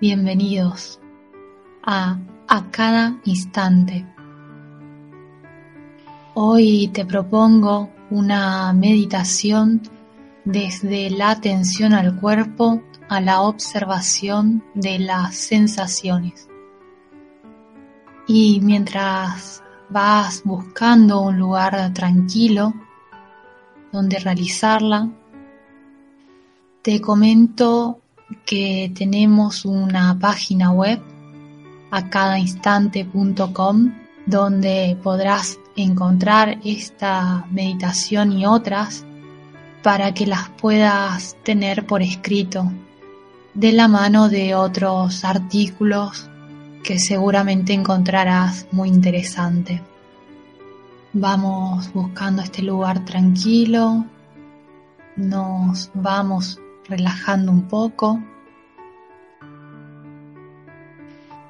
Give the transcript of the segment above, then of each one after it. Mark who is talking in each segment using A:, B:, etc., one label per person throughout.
A: Bienvenidos a A Cada Instante. Hoy te propongo una meditación desde la atención al cuerpo a la observación de las sensaciones. Y mientras vas buscando un lugar tranquilo donde realizarla, te comento que tenemos una página web a cadainstante.com donde podrás encontrar esta meditación y otras para que las puedas tener por escrito de la mano de otros artículos que seguramente encontrarás muy interesante. Vamos buscando este lugar tranquilo, nos vamos relajando un poco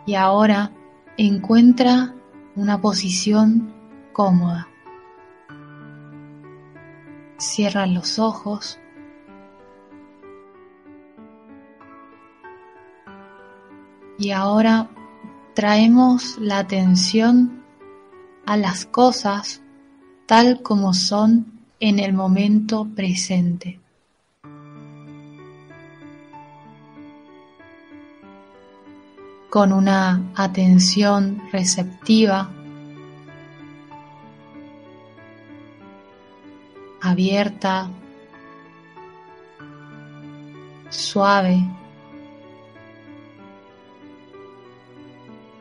A: y ahora encuentra una posición cómoda. Cierra los ojos y ahora traemos la atención a las cosas tal como son en el momento presente. Con una atención receptiva, abierta, suave,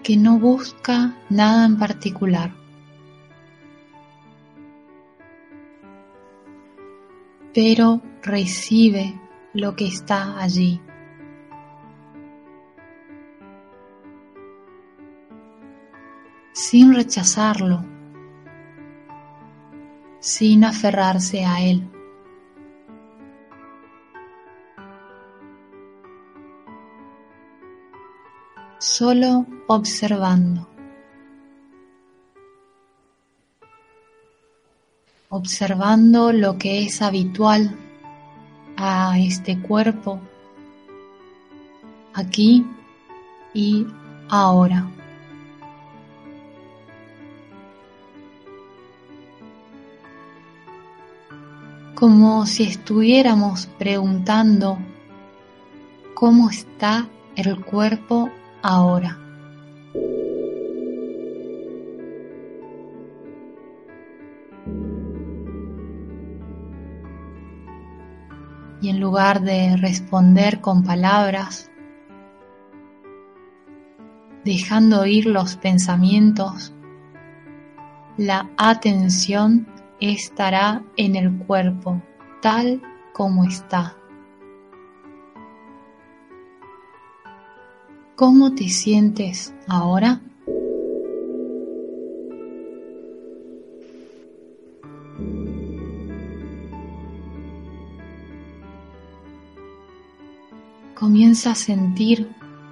A: que no busca nada en particular. pero recibe lo que está allí. Sin rechazarlo, sin aferrarse a él. solo observando. Observando lo que es habitual a este cuerpo aquí y ahora. Como si estuviéramos preguntando cómo está el cuerpo ahora. Y en lugar de responder con palabras, dejando ir los pensamientos, la atención estará en el cuerpo tal como está. ¿Cómo te sientes ahora? Comienza a sentir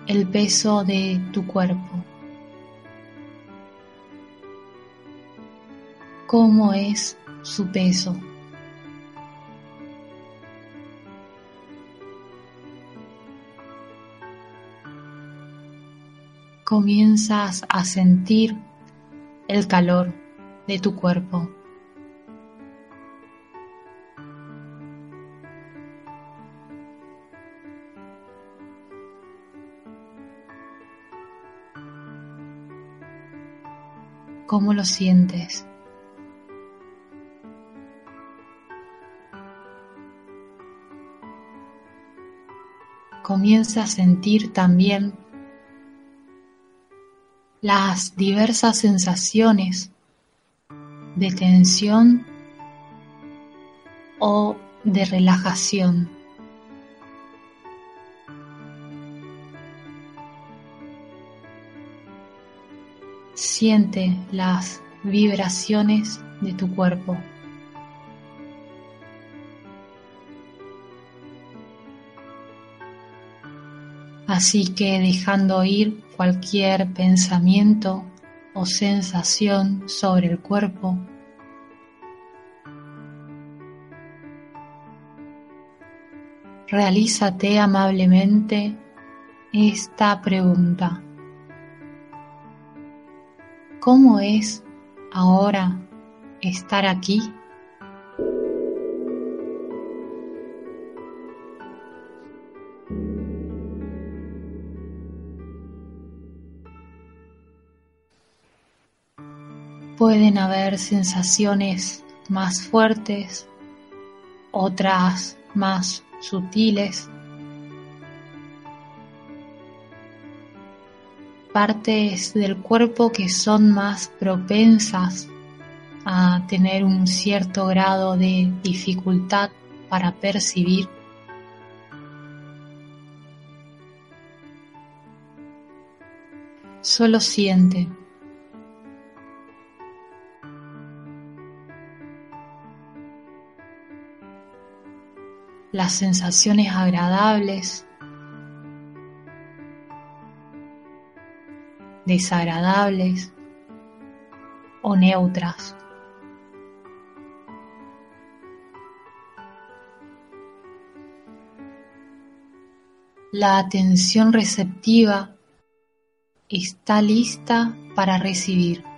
A: el peso de tu cuerpo. ¿Cómo es su peso? comienzas a sentir el calor de tu cuerpo. ¿Cómo lo sientes? comienza a sentir también las diversas sensaciones de tensión o de relajación. Siente las vibraciones de tu cuerpo. Así que dejando ir cualquier pensamiento o sensación sobre el cuerpo, realízate amablemente esta pregunta. ¿Cómo es ahora estar aquí? Pueden haber sensaciones más fuertes, otras más sutiles, partes del cuerpo que son más propensas a tener un cierto grado de dificultad para percibir. Solo siente. Las sensaciones agradables, desagradables o neutras. La atención receptiva está lista para recibir.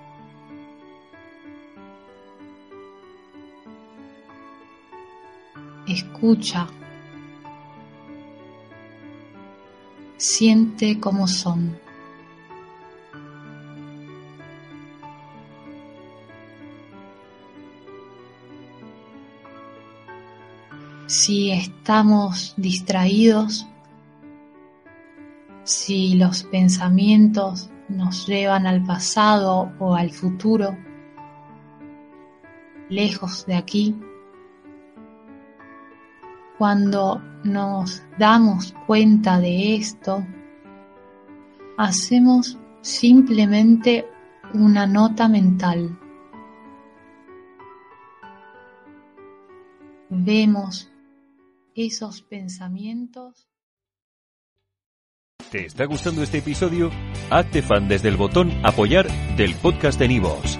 A: Escucha. Siente cómo son. Si estamos distraídos, si los pensamientos nos llevan al pasado o al futuro, lejos de aquí, cuando nos damos cuenta de esto, hacemos simplemente una nota mental. Vemos esos pensamientos.
B: ¿Te está gustando este episodio? Hazte fan desde el botón apoyar del podcast de Nivos.